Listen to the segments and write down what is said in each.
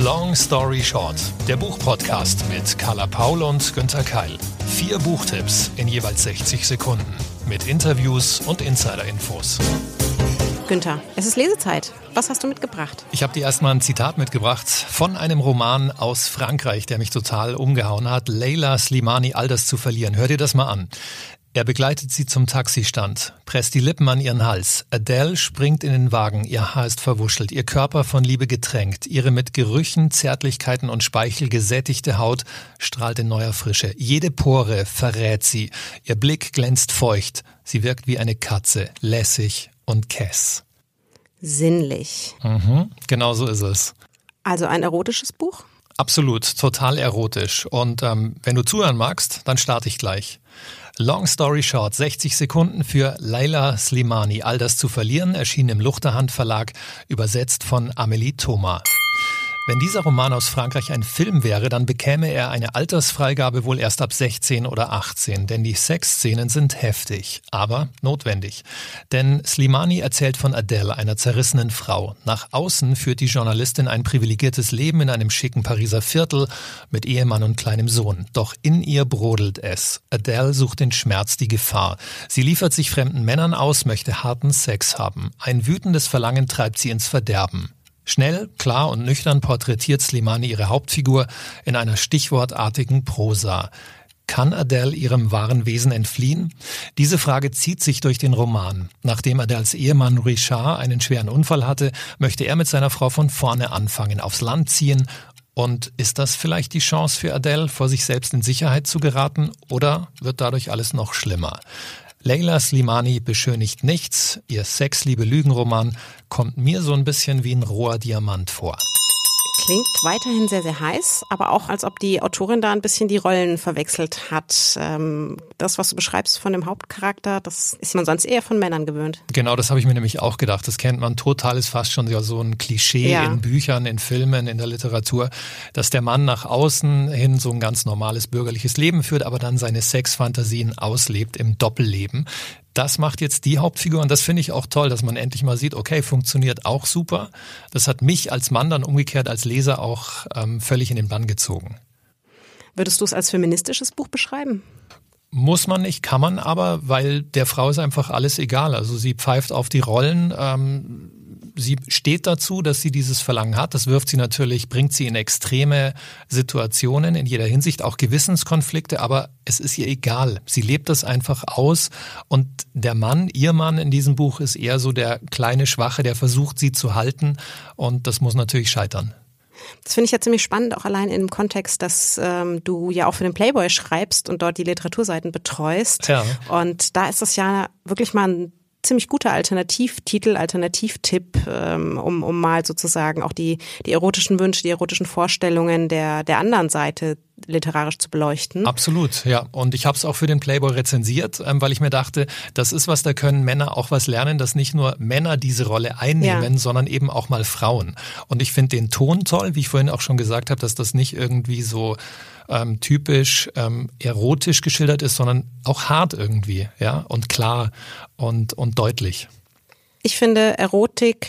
Long Story Short, der Buchpodcast mit Carla Paul und Günther Keil. Vier Buchtipps in jeweils 60 Sekunden mit Interviews und Insider-Infos. Günther, es ist Lesezeit. Was hast du mitgebracht? Ich habe dir erstmal ein Zitat mitgebracht von einem Roman aus Frankreich, der mich total umgehauen hat. Leila Slimani, all das zu verlieren. Hör dir das mal an. Er begleitet sie zum Taxistand, presst die Lippen an ihren Hals. Adele springt in den Wagen, ihr Haar ist verwuschelt, ihr Körper von Liebe getränkt, ihre mit Gerüchen, Zärtlichkeiten und Speichel gesättigte Haut strahlt in neuer Frische. Jede Pore verrät sie, ihr Blick glänzt feucht, sie wirkt wie eine Katze, lässig und kess. Sinnlich. Mhm, genau so ist es. Also ein erotisches Buch? Absolut, total erotisch. Und ähm, wenn du zuhören magst, dann starte ich gleich. Long Story Short, 60 Sekunden für Laila Slimani. All das zu verlieren erschien im Luchterhand Verlag, übersetzt von Amelie Thoma. Wenn dieser Roman aus Frankreich ein Film wäre, dann bekäme er eine Altersfreigabe wohl erst ab 16 oder 18, denn die Sexszenen sind heftig, aber notwendig. Denn Slimani erzählt von Adele, einer zerrissenen Frau. Nach außen führt die Journalistin ein privilegiertes Leben in einem schicken Pariser Viertel mit Ehemann und kleinem Sohn. Doch in ihr brodelt es. Adele sucht den Schmerz, die Gefahr. Sie liefert sich fremden Männern aus, möchte harten Sex haben. Ein wütendes Verlangen treibt sie ins Verderben. Schnell, klar und nüchtern porträtiert Slimani ihre Hauptfigur in einer stichwortartigen Prosa. Kann Adele ihrem wahren Wesen entfliehen? Diese Frage zieht sich durch den Roman. Nachdem Adeles Ehemann Richard einen schweren Unfall hatte, möchte er mit seiner Frau von vorne anfangen, aufs Land ziehen. Und ist das vielleicht die Chance für Adele, vor sich selbst in Sicherheit zu geraten? Oder wird dadurch alles noch schlimmer? Leila Slimani beschönigt nichts. Ihr Sex-Liebe-Lügen-Roman kommt mir so ein bisschen wie ein roher Diamant vor klingt weiterhin sehr, sehr heiß, aber auch als ob die Autorin da ein bisschen die Rollen verwechselt hat. Ähm, das, was du beschreibst von dem Hauptcharakter, das ist man sonst eher von Männern gewöhnt. Genau, das habe ich mir nämlich auch gedacht. Das kennt man total, ist fast schon so ein Klischee ja. in Büchern, in Filmen, in der Literatur, dass der Mann nach außen hin so ein ganz normales bürgerliches Leben führt, aber dann seine Sexfantasien auslebt im Doppelleben das macht jetzt die Hauptfigur und das finde ich auch toll, dass man endlich mal sieht, okay, funktioniert auch super. Das hat mich als Mann dann umgekehrt als Leser auch ähm, völlig in den Bann gezogen. Würdest du es als feministisches Buch beschreiben? Muss man nicht, kann man aber, weil der Frau ist einfach alles egal. Also sie pfeift auf die Rollen. Ähm, sie steht dazu, dass sie dieses Verlangen hat. Das wirft sie natürlich, bringt sie in extreme Situationen in jeder Hinsicht, auch Gewissenskonflikte, aber es ist ihr egal. Sie lebt das einfach aus und der Mann, ihr Mann in diesem Buch ist eher so der kleine Schwache, der versucht, sie zu halten und das muss natürlich scheitern. Das finde ich ja ziemlich spannend, auch allein im Kontext, dass ähm, du ja auch für den Playboy schreibst und dort die Literaturseiten betreust. Ja. Und da ist das ja wirklich mal ein ziemlich guter Alternativtitel, Alternativtipp, ähm, um, um mal sozusagen auch die, die erotischen Wünsche, die erotischen Vorstellungen der, der anderen Seite literarisch zu beleuchten. Absolut, ja. Und ich habe es auch für den Playboy rezensiert, ähm, weil ich mir dachte, das ist was, da können Männer auch was lernen, dass nicht nur Männer diese Rolle einnehmen, ja. sondern eben auch mal Frauen. Und ich finde den Ton toll, wie ich vorhin auch schon gesagt habe, dass das nicht irgendwie so ähm, typisch ähm, erotisch geschildert ist, sondern auch hart irgendwie, ja, und klar und, und deutlich. Ich finde Erotik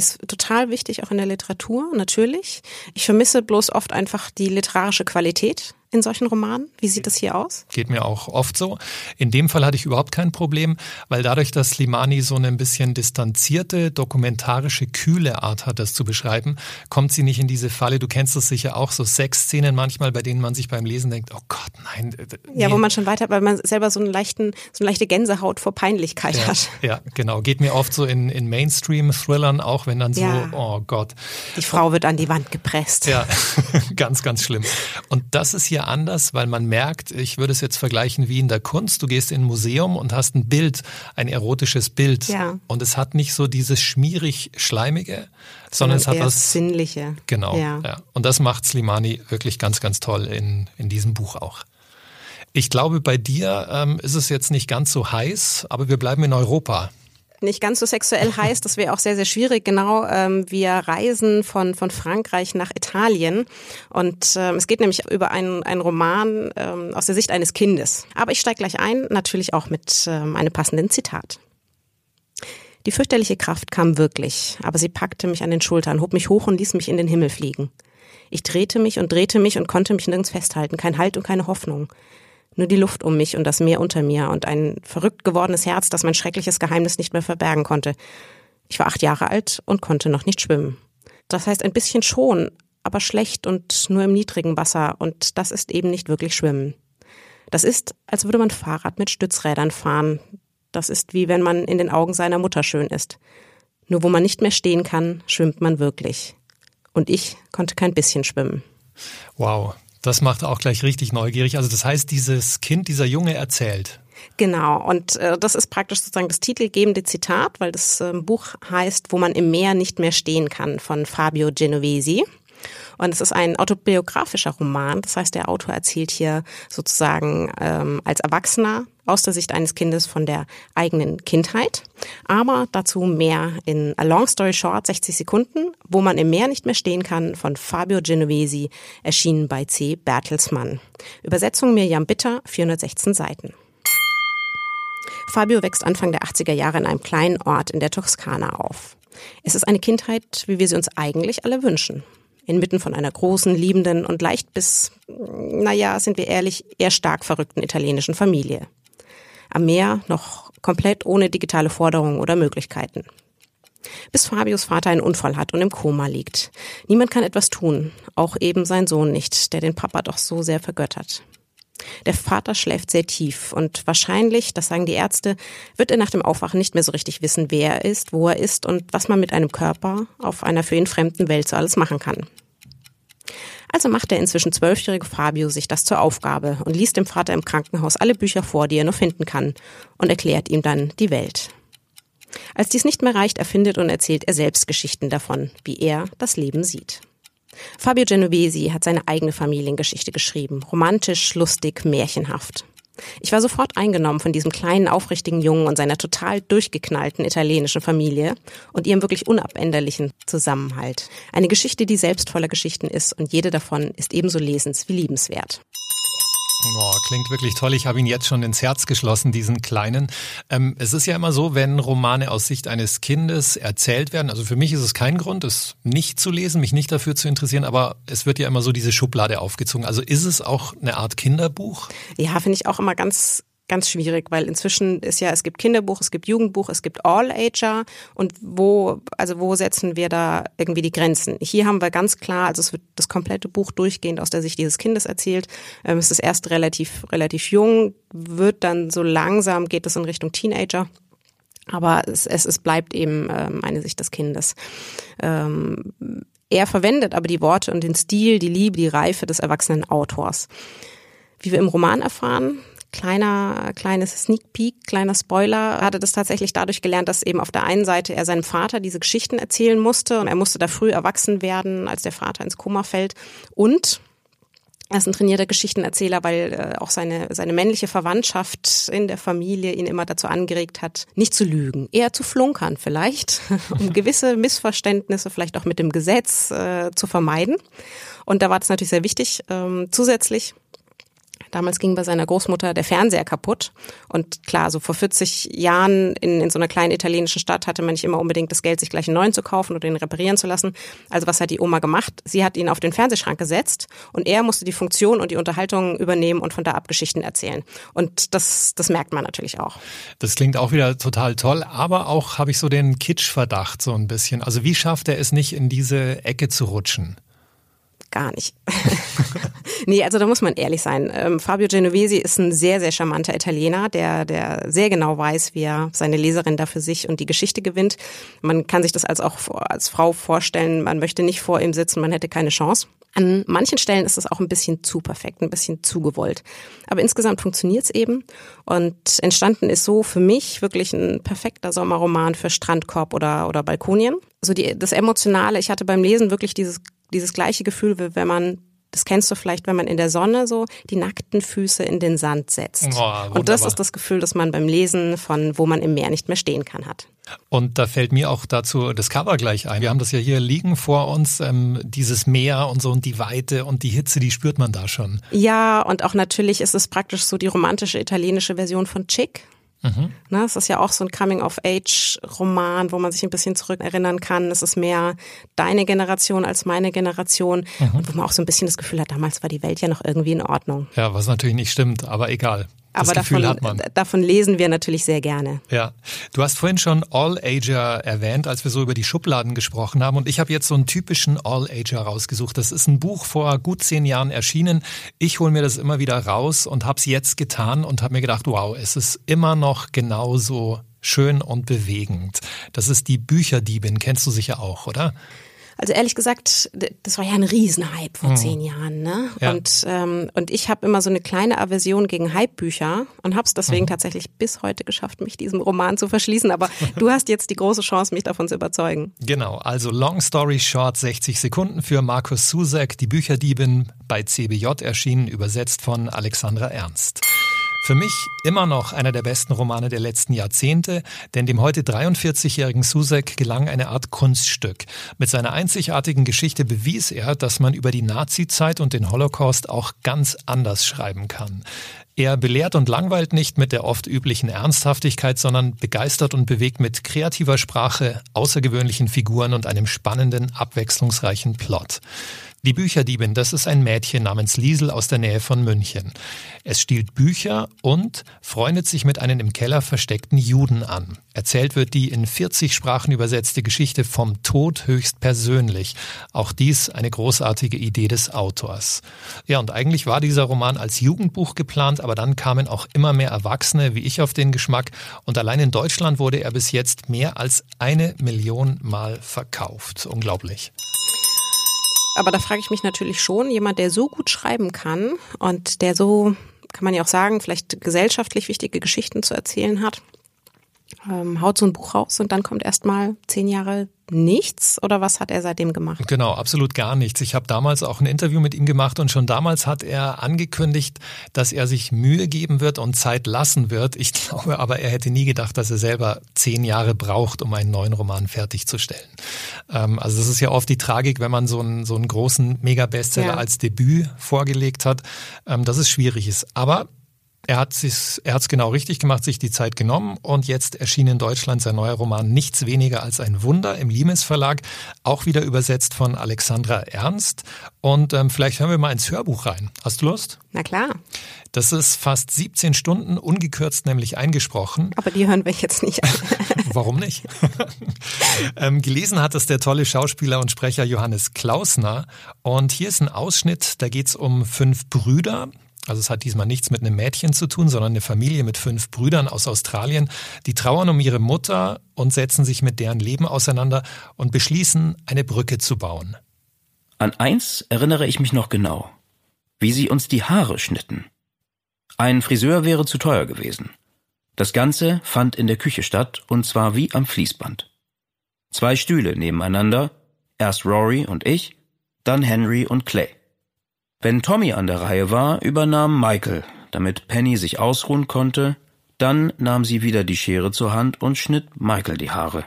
ist total wichtig, auch in der Literatur, natürlich. Ich vermisse bloß oft einfach die literarische Qualität in solchen Romanen? Wie sieht das hier aus? Geht mir auch oft so. In dem Fall hatte ich überhaupt kein Problem, weil dadurch, dass Slimani so eine ein bisschen distanzierte, dokumentarische, kühle Art hat, das zu beschreiben, kommt sie nicht in diese Falle. Du kennst es sicher auch, so Sexszenen manchmal, bei denen man sich beim Lesen denkt, oh Gott, nein. Nee. Ja, wo man schon weiter, weil man selber so, einen leichten, so eine leichte Gänsehaut vor Peinlichkeit ja, hat. Ja, genau. Geht mir oft so in, in Mainstream-Thrillern auch, wenn dann so, ja. oh Gott. Die Frau wird an die Wand gepresst. Ja, ganz, ganz schlimm. Und das ist hier hier anders, weil man merkt, ich würde es jetzt vergleichen wie in der Kunst. Du gehst in ein Museum und hast ein Bild, ein erotisches Bild. Ja. Und es hat nicht so dieses schmierig-schleimige, sondern, sondern es hat was Sinnliche. Genau. Ja. ja. Und das macht Slimani wirklich ganz, ganz toll in, in diesem Buch auch. Ich glaube, bei dir ähm, ist es jetzt nicht ganz so heiß, aber wir bleiben in Europa nicht ganz so sexuell heiß. Das wäre auch sehr, sehr schwierig. Genau, ähm, wir reisen von, von Frankreich nach Italien. Und ähm, es geht nämlich über einen, einen Roman ähm, aus der Sicht eines Kindes. Aber ich steige gleich ein, natürlich auch mit ähm, einem passenden Zitat. Die fürchterliche Kraft kam wirklich, aber sie packte mich an den Schultern, hob mich hoch und ließ mich in den Himmel fliegen. Ich drehte mich und drehte mich und konnte mich nirgends festhalten, kein Halt und keine Hoffnung. Nur die Luft um mich und das Meer unter mir und ein verrückt gewordenes Herz, das mein schreckliches Geheimnis nicht mehr verbergen konnte. Ich war acht Jahre alt und konnte noch nicht schwimmen. Das heißt ein bisschen schon, aber schlecht und nur im niedrigen Wasser und das ist eben nicht wirklich Schwimmen. Das ist, als würde man Fahrrad mit Stützrädern fahren. Das ist wie wenn man in den Augen seiner Mutter schön ist. Nur wo man nicht mehr stehen kann, schwimmt man wirklich. Und ich konnte kein bisschen schwimmen. Wow, das macht auch gleich richtig neugierig. Also das heißt, dieses Kind, dieser Junge erzählt. Genau, und äh, das ist praktisch sozusagen das titelgebende Zitat, weil das äh, Buch heißt, wo man im Meer nicht mehr stehen kann, von Fabio Genovesi. Und es ist ein autobiografischer Roman. Das heißt, der Autor erzählt hier sozusagen ähm, als Erwachsener aus der Sicht eines Kindes von der eigenen Kindheit. Aber dazu mehr in A Long Story Short, 60 Sekunden, wo man im Meer nicht mehr stehen kann, von Fabio Genovesi, erschienen bei C. Bertelsmann. Übersetzung Mirjam Bitter, 416 Seiten. Fabio wächst Anfang der 80er Jahre in einem kleinen Ort in der Toskana auf. Es ist eine Kindheit, wie wir sie uns eigentlich alle wünschen inmitten von einer großen, liebenden und leicht bis, naja, sind wir ehrlich, eher stark verrückten italienischen Familie. Am Meer noch komplett ohne digitale Forderungen oder Möglichkeiten. Bis Fabius Vater einen Unfall hat und im Koma liegt. Niemand kann etwas tun, auch eben sein Sohn nicht, der den Papa doch so sehr vergöttert. Der Vater schläft sehr tief und wahrscheinlich, das sagen die Ärzte, wird er nach dem Aufwachen nicht mehr so richtig wissen, wer er ist, wo er ist und was man mit einem Körper auf einer für ihn fremden Welt so alles machen kann. Also macht der inzwischen zwölfjährige Fabio sich das zur Aufgabe und liest dem Vater im Krankenhaus alle Bücher vor, die er nur finden kann, und erklärt ihm dann die Welt. Als dies nicht mehr reicht, erfindet und erzählt er selbst Geschichten davon, wie er das Leben sieht. Fabio Genovesi hat seine eigene Familiengeschichte geschrieben, romantisch, lustig, märchenhaft. Ich war sofort eingenommen von diesem kleinen, aufrichtigen Jungen und seiner total durchgeknallten italienischen Familie und ihrem wirklich unabänderlichen Zusammenhalt. Eine Geschichte, die selbst voller Geschichten ist und jede davon ist ebenso lesens- wie liebenswert. Oh, klingt wirklich toll. Ich habe ihn jetzt schon ins Herz geschlossen, diesen kleinen. Ähm, es ist ja immer so, wenn Romane aus Sicht eines Kindes erzählt werden, also für mich ist es kein Grund, es nicht zu lesen, mich nicht dafür zu interessieren, aber es wird ja immer so diese Schublade aufgezogen. Also ist es auch eine Art Kinderbuch? Ja, finde ich auch immer ganz ganz schwierig, weil inzwischen ist ja, es gibt Kinderbuch, es gibt Jugendbuch, es gibt All-Ager und wo, also wo setzen wir da irgendwie die Grenzen? Hier haben wir ganz klar, also es wird das komplette Buch durchgehend aus der Sicht dieses Kindes erzählt. Ähm, es ist erst relativ, relativ jung, wird dann so langsam, geht es in Richtung Teenager. Aber es, es, es bleibt eben ähm, eine Sicht des Kindes. Ähm, er verwendet aber die Worte und den Stil, die Liebe, die Reife des erwachsenen Autors. Wie wir im Roman erfahren, kleiner, kleines Sneak Peek, kleiner Spoiler, hatte das tatsächlich dadurch gelernt, dass eben auf der einen Seite er seinem Vater diese Geschichten erzählen musste und er musste da früh erwachsen werden, als der Vater ins Koma fällt. Und er ist ein trainierter Geschichtenerzähler, weil äh, auch seine, seine männliche Verwandtschaft in der Familie ihn immer dazu angeregt hat, nicht zu lügen, eher zu flunkern vielleicht, um gewisse Missverständnisse vielleicht auch mit dem Gesetz äh, zu vermeiden. Und da war das natürlich sehr wichtig. Ähm, zusätzlich Damals ging bei seiner Großmutter der Fernseher kaputt. Und klar, so vor 40 Jahren in, in so einer kleinen italienischen Stadt hatte man nicht immer unbedingt das Geld, sich gleich einen neuen zu kaufen oder den reparieren zu lassen. Also was hat die Oma gemacht? Sie hat ihn auf den Fernsehschrank gesetzt und er musste die Funktion und die Unterhaltung übernehmen und von da ab Geschichten erzählen. Und das, das merkt man natürlich auch. Das klingt auch wieder total toll, aber auch habe ich so den Kitsch-Verdacht so ein bisschen. Also wie schafft er es nicht, in diese Ecke zu rutschen? Gar nicht. nee, also da muss man ehrlich sein. Ähm, Fabio Genovesi ist ein sehr, sehr charmanter Italiener, der, der sehr genau weiß, wie er seine Leserin da für sich und die Geschichte gewinnt. Man kann sich das als auch als Frau vorstellen, man möchte nicht vor ihm sitzen, man hätte keine Chance. An manchen Stellen ist es auch ein bisschen zu perfekt, ein bisschen zu gewollt. Aber insgesamt funktioniert es eben. Und entstanden ist so für mich wirklich ein perfekter Sommerroman für Strandkorb oder, oder Balkonien. So die, das Emotionale, ich hatte beim Lesen wirklich dieses dieses gleiche Gefühl, wie wenn man das kennst du vielleicht, wenn man in der Sonne so die nackten Füße in den Sand setzt. Oh, und das ist das Gefühl, das man beim Lesen von Wo man im Meer nicht mehr stehen kann hat. Und da fällt mir auch dazu das Cover gleich ein. Wir haben das ja hier liegen vor uns, ähm, dieses Meer und so und die Weite und die Hitze, die spürt man da schon. Ja, und auch natürlich ist es praktisch so die romantische italienische Version von Chick. Mhm. Ne, es ist ja auch so ein Coming-of-Age-Roman, wo man sich ein bisschen zurückerinnern kann. Es ist mehr deine Generation als meine Generation mhm. und wo man auch so ein bisschen das Gefühl hat, damals war die Welt ja noch irgendwie in Ordnung. Ja, was natürlich nicht stimmt, aber egal. Das Aber Gefühl davon, hat man. davon lesen wir natürlich sehr gerne. Ja, du hast vorhin schon All-Ager erwähnt, als wir so über die Schubladen gesprochen haben. Und ich habe jetzt so einen typischen All-Ager rausgesucht. Das ist ein Buch vor gut zehn Jahren erschienen. Ich hole mir das immer wieder raus und habe es jetzt getan und habe mir gedacht, wow, es ist immer noch genauso schön und bewegend. Das ist die Bücherdiebin, kennst du sicher auch, oder? Also ehrlich gesagt, das war ja ein Riesenhype vor mhm. zehn Jahren. Ne? Ja. Und, ähm, und ich habe immer so eine kleine Aversion gegen Hype-Bücher und habe es deswegen mhm. tatsächlich bis heute geschafft, mich diesem Roman zu verschließen. Aber du hast jetzt die große Chance, mich davon zu überzeugen. Genau, also Long Story Short, 60 Sekunden für Markus Susek, die Bücherdiebin bei CBJ erschienen, übersetzt von Alexandra Ernst. Für mich immer noch einer der besten Romane der letzten Jahrzehnte, denn dem heute 43-jährigen Susek gelang eine Art Kunststück. Mit seiner einzigartigen Geschichte bewies er, dass man über die Nazizeit und den Holocaust auch ganz anders schreiben kann. Er belehrt und langweilt nicht mit der oft üblichen Ernsthaftigkeit, sondern begeistert und bewegt mit kreativer Sprache, außergewöhnlichen Figuren und einem spannenden, abwechslungsreichen Plot. Die Bücherdiebin, das ist ein Mädchen namens Liesel aus der Nähe von München. Es stiehlt Bücher und freundet sich mit einem im Keller versteckten Juden an. Erzählt wird die in 40 Sprachen übersetzte Geschichte vom Tod höchst persönlich. Auch dies eine großartige Idee des Autors. Ja, und eigentlich war dieser Roman als Jugendbuch geplant, aber dann kamen auch immer mehr Erwachsene wie ich auf den Geschmack und allein in Deutschland wurde er bis jetzt mehr als eine Million Mal verkauft. Unglaublich aber da frage ich mich natürlich schon, jemand, der so gut schreiben kann und der so, kann man ja auch sagen, vielleicht gesellschaftlich wichtige Geschichten zu erzählen hat, ähm, haut so ein Buch raus und dann kommt erst mal zehn Jahre nichts oder was hat er seitdem gemacht? Genau, absolut gar nichts. Ich habe damals auch ein Interview mit ihm gemacht und schon damals hat er angekündigt, dass er sich Mühe geben wird und Zeit lassen wird. Ich glaube aber, er hätte nie gedacht, dass er selber zehn Jahre braucht, um einen neuen Roman fertigzustellen. Ähm, also das ist ja oft die Tragik, wenn man so einen, so einen großen Mega-Bestseller ja. als Debüt vorgelegt hat, ähm, dass es schwierig ist. Aber er hat es er genau richtig gemacht, sich die Zeit genommen und jetzt erschien in Deutschland sein neuer Roman Nichts weniger als ein Wunder im Limes Verlag, auch wieder übersetzt von Alexandra Ernst. Und ähm, vielleicht hören wir mal ins Hörbuch rein. Hast du Lust? Na klar. Das ist fast 17 Stunden, ungekürzt nämlich eingesprochen. Aber die hören wir jetzt nicht an. Warum nicht? ähm, gelesen hat es der tolle Schauspieler und Sprecher Johannes Klausner. Und hier ist ein Ausschnitt, da geht es um fünf Brüder, also es hat diesmal nichts mit einem Mädchen zu tun, sondern eine Familie mit fünf Brüdern aus Australien, die trauern um ihre Mutter und setzen sich mit deren Leben auseinander und beschließen, eine Brücke zu bauen. An eins erinnere ich mich noch genau, wie sie uns die Haare schnitten. Ein Friseur wäre zu teuer gewesen. Das Ganze fand in der Küche statt, und zwar wie am Fließband. Zwei Stühle nebeneinander, erst Rory und ich, dann Henry und Clay. Wenn Tommy an der Reihe war, übernahm Michael, damit Penny sich ausruhen konnte, dann nahm sie wieder die Schere zur Hand und schnitt Michael die Haare.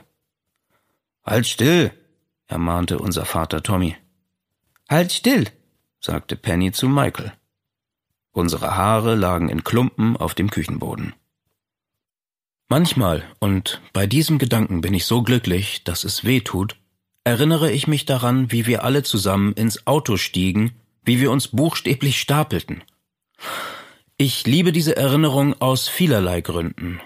Halt still, ermahnte unser Vater Tommy. Halt still, sagte Penny zu Michael. Unsere Haare lagen in Klumpen auf dem Küchenboden. Manchmal, und bei diesem Gedanken bin ich so glücklich, dass es weh tut, erinnere ich mich daran, wie wir alle zusammen ins Auto stiegen wie wir uns buchstäblich stapelten. Ich liebe diese Erinnerung aus vielerlei Gründen.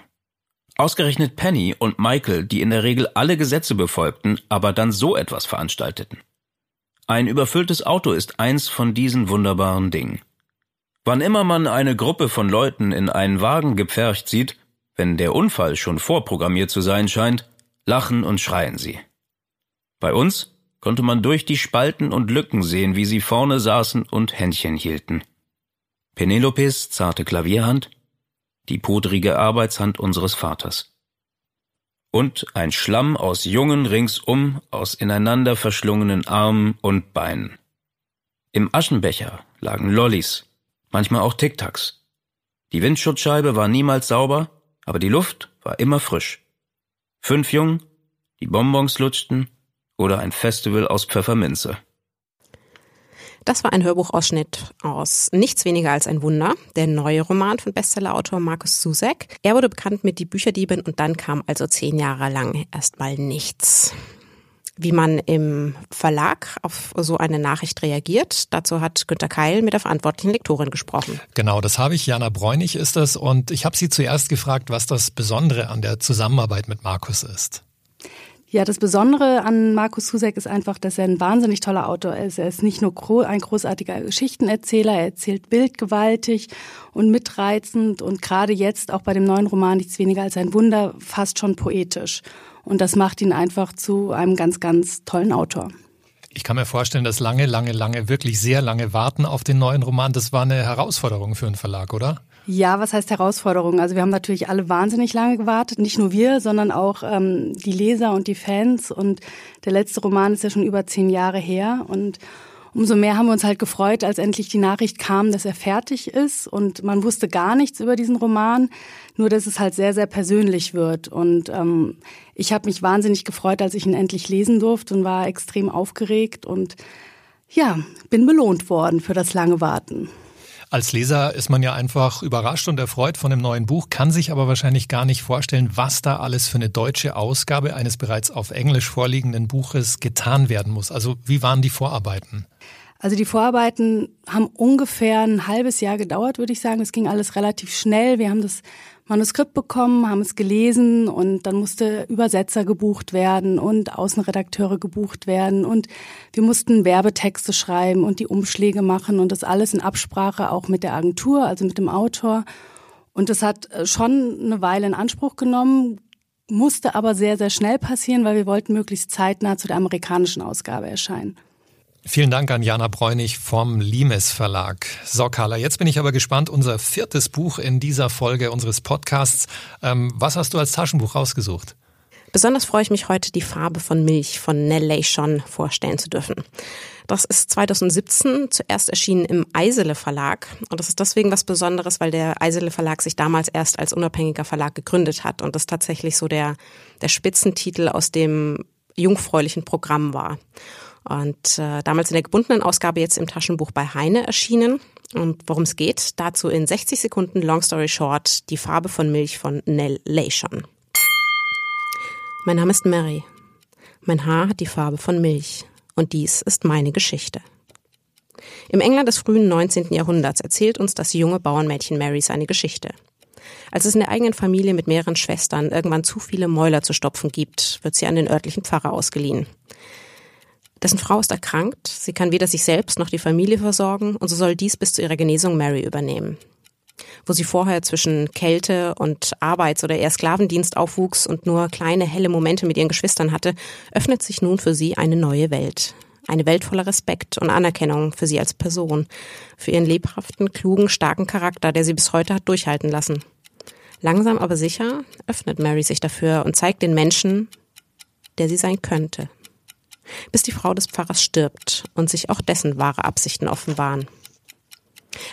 Ausgerechnet Penny und Michael, die in der Regel alle Gesetze befolgten, aber dann so etwas veranstalteten. Ein überfülltes Auto ist eins von diesen wunderbaren Dingen. Wann immer man eine Gruppe von Leuten in einen Wagen gepfercht sieht, wenn der Unfall schon vorprogrammiert zu sein scheint, lachen und schreien sie. Bei uns konnte man durch die Spalten und Lücken sehen, wie sie vorne saßen und Händchen hielten. Penelopes zarte Klavierhand, die pudrige Arbeitshand unseres Vaters. Und ein Schlamm aus Jungen ringsum, aus ineinander verschlungenen Armen und Beinen. Im Aschenbecher lagen Lollis, manchmal auch Tic-Tacs. Die Windschutzscheibe war niemals sauber, aber die Luft war immer frisch. Fünf Jungen, die Bonbons lutschten oder ein Festival aus Pfefferminze. Das war ein Hörbuchausschnitt aus Nichts weniger als ein Wunder, der neue Roman von Bestsellerautor Markus Susek. Er wurde bekannt mit Die Bücherdiebin und dann kam also zehn Jahre lang erstmal nichts. Wie man im Verlag auf so eine Nachricht reagiert, dazu hat Günter Keil mit der verantwortlichen Lektorin gesprochen. Genau, das habe ich. Jana Bräunig ist das. Und ich habe sie zuerst gefragt, was das Besondere an der Zusammenarbeit mit Markus ist. Ja, das Besondere an Markus Susek ist einfach, dass er ein wahnsinnig toller Autor ist. Er ist nicht nur ein großartiger Geschichtenerzähler, er erzählt bildgewaltig und mitreizend und gerade jetzt auch bei dem neuen Roman Nichts weniger als ein Wunder fast schon poetisch. Und das macht ihn einfach zu einem ganz, ganz tollen Autor. Ich kann mir vorstellen, dass lange, lange, lange, wirklich sehr lange Warten auf den neuen Roman, das war eine Herausforderung für einen Verlag, oder? Ja, was heißt Herausforderung? Also wir haben natürlich alle wahnsinnig lange gewartet, nicht nur wir, sondern auch ähm, die Leser und die Fans. Und der letzte Roman ist ja schon über zehn Jahre her. Und umso mehr haben wir uns halt gefreut, als endlich die Nachricht kam, dass er fertig ist. Und man wusste gar nichts über diesen Roman, nur dass es halt sehr, sehr persönlich wird. Und ähm, ich habe mich wahnsinnig gefreut, als ich ihn endlich lesen durfte und war extrem aufgeregt und ja, bin belohnt worden für das lange Warten. Als Leser ist man ja einfach überrascht und erfreut von dem neuen Buch, kann sich aber wahrscheinlich gar nicht vorstellen, was da alles für eine deutsche Ausgabe eines bereits auf Englisch vorliegenden Buches getan werden muss. Also wie waren die Vorarbeiten? Also die Vorarbeiten haben ungefähr ein halbes Jahr gedauert, würde ich sagen. Es ging alles relativ schnell. Wir haben das Manuskript bekommen, haben es gelesen und dann musste Übersetzer gebucht werden und Außenredakteure gebucht werden und wir mussten Werbetexte schreiben und die Umschläge machen und das alles in Absprache auch mit der Agentur, also mit dem Autor. Und das hat äh, schon eine Weile in Anspruch genommen, musste aber sehr, sehr schnell passieren, weil wir wollten möglichst zeitnah zu der amerikanischen Ausgabe erscheinen. Vielen Dank an Jana Bräunig vom Limes Verlag. So, Carla, jetzt bin ich aber gespannt. Unser viertes Buch in dieser Folge unseres Podcasts. Ähm, was hast du als Taschenbuch rausgesucht? Besonders freue ich mich heute, die Farbe von Milch von Nell Leishon vorstellen zu dürfen. Das ist 2017 zuerst erschienen im Eisele Verlag. Und das ist deswegen was Besonderes, weil der Eisele Verlag sich damals erst als unabhängiger Verlag gegründet hat und das tatsächlich so der, der Spitzentitel aus dem jungfräulichen Programm war. Und äh, damals in der gebundenen Ausgabe jetzt im Taschenbuch bei Heine erschienen. Und worum es geht, dazu in 60 Sekunden Long Story Short, die Farbe von Milch von Nell Leishon. Mein Name ist Mary. Mein Haar hat die Farbe von Milch. Und dies ist meine Geschichte. Im England des frühen 19. Jahrhunderts erzählt uns das junge Bauernmädchen Mary seine Geschichte. Als es in der eigenen Familie mit mehreren Schwestern irgendwann zu viele Mäuler zu stopfen gibt, wird sie an den örtlichen Pfarrer ausgeliehen. Dessen Frau ist erkrankt, sie kann weder sich selbst noch die Familie versorgen und so soll dies bis zu ihrer Genesung Mary übernehmen. Wo sie vorher zwischen Kälte und Arbeits- oder eher Sklavendienst aufwuchs und nur kleine helle Momente mit ihren Geschwistern hatte, öffnet sich nun für sie eine neue Welt. Eine Welt voller Respekt und Anerkennung für sie als Person, für ihren lebhaften, klugen, starken Charakter, der sie bis heute hat durchhalten lassen. Langsam aber sicher öffnet Mary sich dafür und zeigt den Menschen, der sie sein könnte bis die Frau des Pfarrers stirbt und sich auch dessen wahre Absichten offenbaren.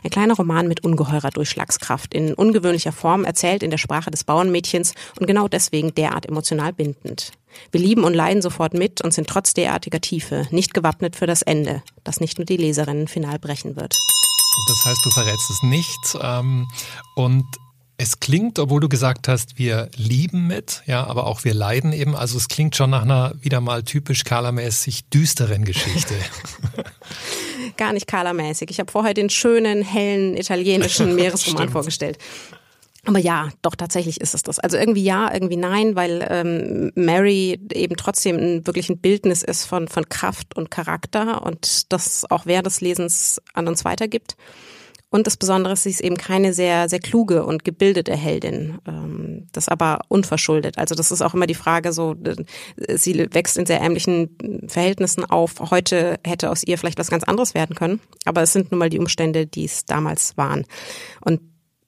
Ein kleiner Roman mit ungeheurer Durchschlagskraft, in ungewöhnlicher Form, erzählt in der Sprache des Bauernmädchens und genau deswegen derart emotional bindend. Wir lieben und leiden sofort mit und sind trotz derartiger Tiefe nicht gewappnet für das Ende, das nicht nur die Leserinnen final brechen wird. Das heißt, du verrätst es nicht. Ähm, und es klingt, obwohl du gesagt hast, wir lieben mit, ja, aber auch wir leiden eben. Also es klingt schon nach einer wieder mal typisch Carla-mäßig düsteren Geschichte. Gar nicht Carla-mäßig. Ich habe vorher den schönen, hellen italienischen Meeresroman vorgestellt. Aber ja, doch tatsächlich ist es das. Also irgendwie ja, irgendwie nein, weil ähm, Mary eben trotzdem ein, wirklich ein Bildnis ist von, von Kraft und Charakter und das auch während des Lesens an uns weitergibt. Und das Besondere ist, sie ist eben keine sehr, sehr kluge und gebildete Heldin. Ähm, das aber unverschuldet. Also das ist auch immer die Frage so, äh, sie wächst in sehr ärmlichen Verhältnissen auf. Heute hätte aus ihr vielleicht was ganz anderes werden können. Aber es sind nun mal die Umstände, die es damals waren. Und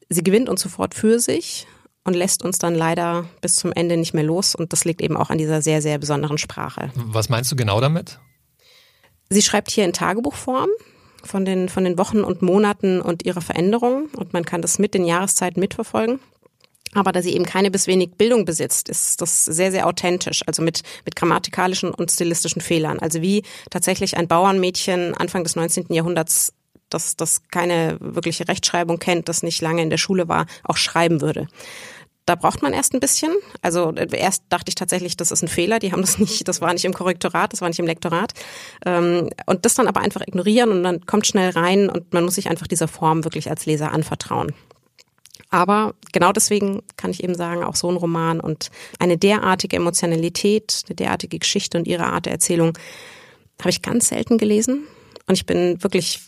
sie gewinnt uns sofort für sich und lässt uns dann leider bis zum Ende nicht mehr los. Und das liegt eben auch an dieser sehr, sehr besonderen Sprache. Was meinst du genau damit? Sie schreibt hier in Tagebuchform von den, von den Wochen und Monaten und ihrer Veränderungen und man kann das mit den Jahreszeiten mitverfolgen. Aber da sie eben keine bis wenig Bildung besitzt, ist das sehr, sehr authentisch, also mit, mit grammatikalischen und stilistischen Fehlern. Also wie tatsächlich ein Bauernmädchen Anfang des 19. Jahrhunderts das, das keine wirkliche Rechtschreibung kennt, das nicht lange in der Schule war, auch schreiben würde. Da braucht man erst ein bisschen. Also erst dachte ich tatsächlich, das ist ein Fehler. Die haben das nicht, das war nicht im Korrektorat, das war nicht im Lektorat. Ähm, und das dann aber einfach ignorieren und dann kommt schnell rein und man muss sich einfach dieser Form wirklich als Leser anvertrauen. Aber genau deswegen kann ich eben sagen, auch so ein Roman und eine derartige Emotionalität, eine derartige Geschichte und ihre Art der Erzählung habe ich ganz selten gelesen. Und ich bin wirklich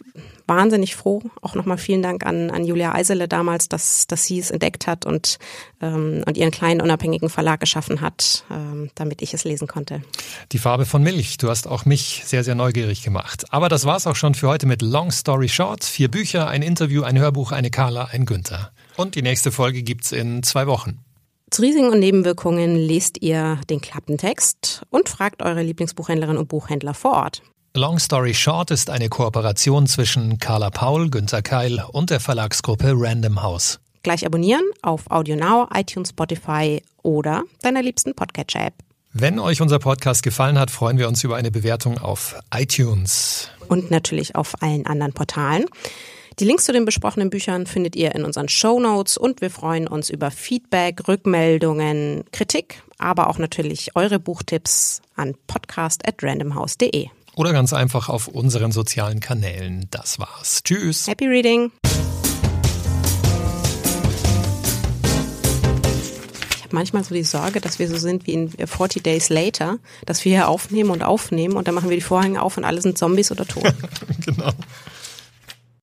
wahnsinnig froh. Auch nochmal vielen Dank an, an Julia Eisele damals, dass, dass sie es entdeckt hat und, ähm, und ihren kleinen unabhängigen Verlag geschaffen hat, ähm, damit ich es lesen konnte. Die Farbe von Milch. Du hast auch mich sehr, sehr neugierig gemacht. Aber das war's auch schon für heute mit Long Story Short. Vier Bücher, ein Interview, ein Hörbuch, eine Carla, ein Günther. Und die nächste Folge gibt's in zwei Wochen. Zu Risiken und Nebenwirkungen lest ihr den Klappentext und fragt eure Lieblingsbuchhändlerin und Buchhändler vor Ort. Long Story Short ist eine Kooperation zwischen Carla Paul, Günter Keil und der Verlagsgruppe Random House. Gleich abonnieren auf AudioNow, iTunes, Spotify oder deiner liebsten Podcatcher-App. Wenn euch unser Podcast gefallen hat, freuen wir uns über eine Bewertung auf iTunes. Und natürlich auf allen anderen Portalen. Die Links zu den besprochenen Büchern findet ihr in unseren Show Notes und wir freuen uns über Feedback, Rückmeldungen, Kritik, aber auch natürlich eure Buchtipps an podcast@randomhouse.de oder ganz einfach auf unseren sozialen Kanälen. Das war's. Tschüss. Happy Reading. Ich habe manchmal so die Sorge, dass wir so sind wie in 40 Days Later, dass wir hier aufnehmen und aufnehmen und dann machen wir die Vorhänge auf und alle sind Zombies oder tot. genau.